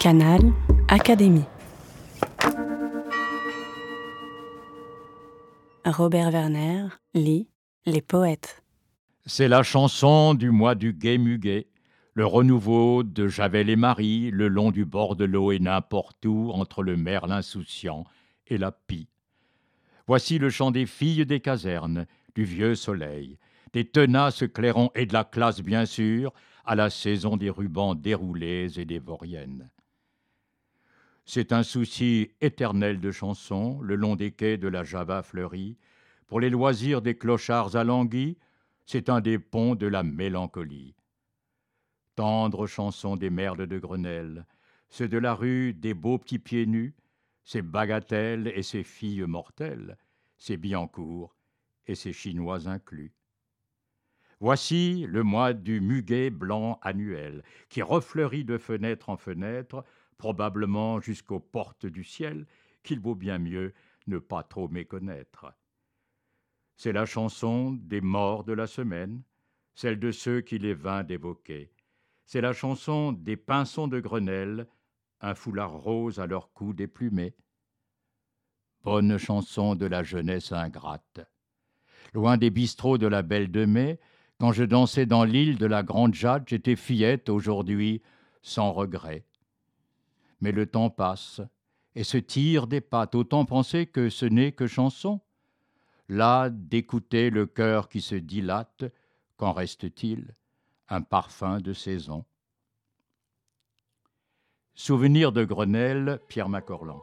Canal Académie. Robert Werner lit Les poètes. C'est la chanson du mois du gai muguet, le renouveau de Javel et Marie, le long du bord de l'eau et n'importe où entre le merle insouciant et la pie. Voici le chant des filles des casernes, du vieux soleil, des tenaces clairons et de la classe bien sûr, à la saison des rubans déroulés et des vauriennes. C'est un souci éternel de chansons, le long des quais de la Java fleurie, pour les loisirs des clochards alanguis, c'est un des ponts de la mélancolie. Tendre chansons des merles de Grenelle, ceux de la rue des beaux petits pieds nus, ces bagatelles et ces filles mortelles, ces Biancourt et ces Chinois inclus. Voici le mois du muguet blanc annuel, qui refleurit de fenêtre en fenêtre, probablement jusqu'aux portes du ciel, qu'il vaut bien mieux ne pas trop méconnaître. C'est la chanson des morts de la semaine, celle de ceux qui les vint d'évoquer. C'est la chanson des pinsons de Grenelle, un foulard rose à leur cou déplumé. Bonne chanson de la jeunesse ingrate. Loin des bistrots de la Belle de Mai, quand je dansais dans l'île de la Grande Jade, j'étais fillette aujourd'hui, sans regret. Mais le temps passe et se tire des pattes, autant penser que ce n'est que chanson. Là, d'écouter le cœur qui se dilate, qu'en reste-t-il Un parfum de saison? Souvenir de Grenelle, Pierre Macorlan.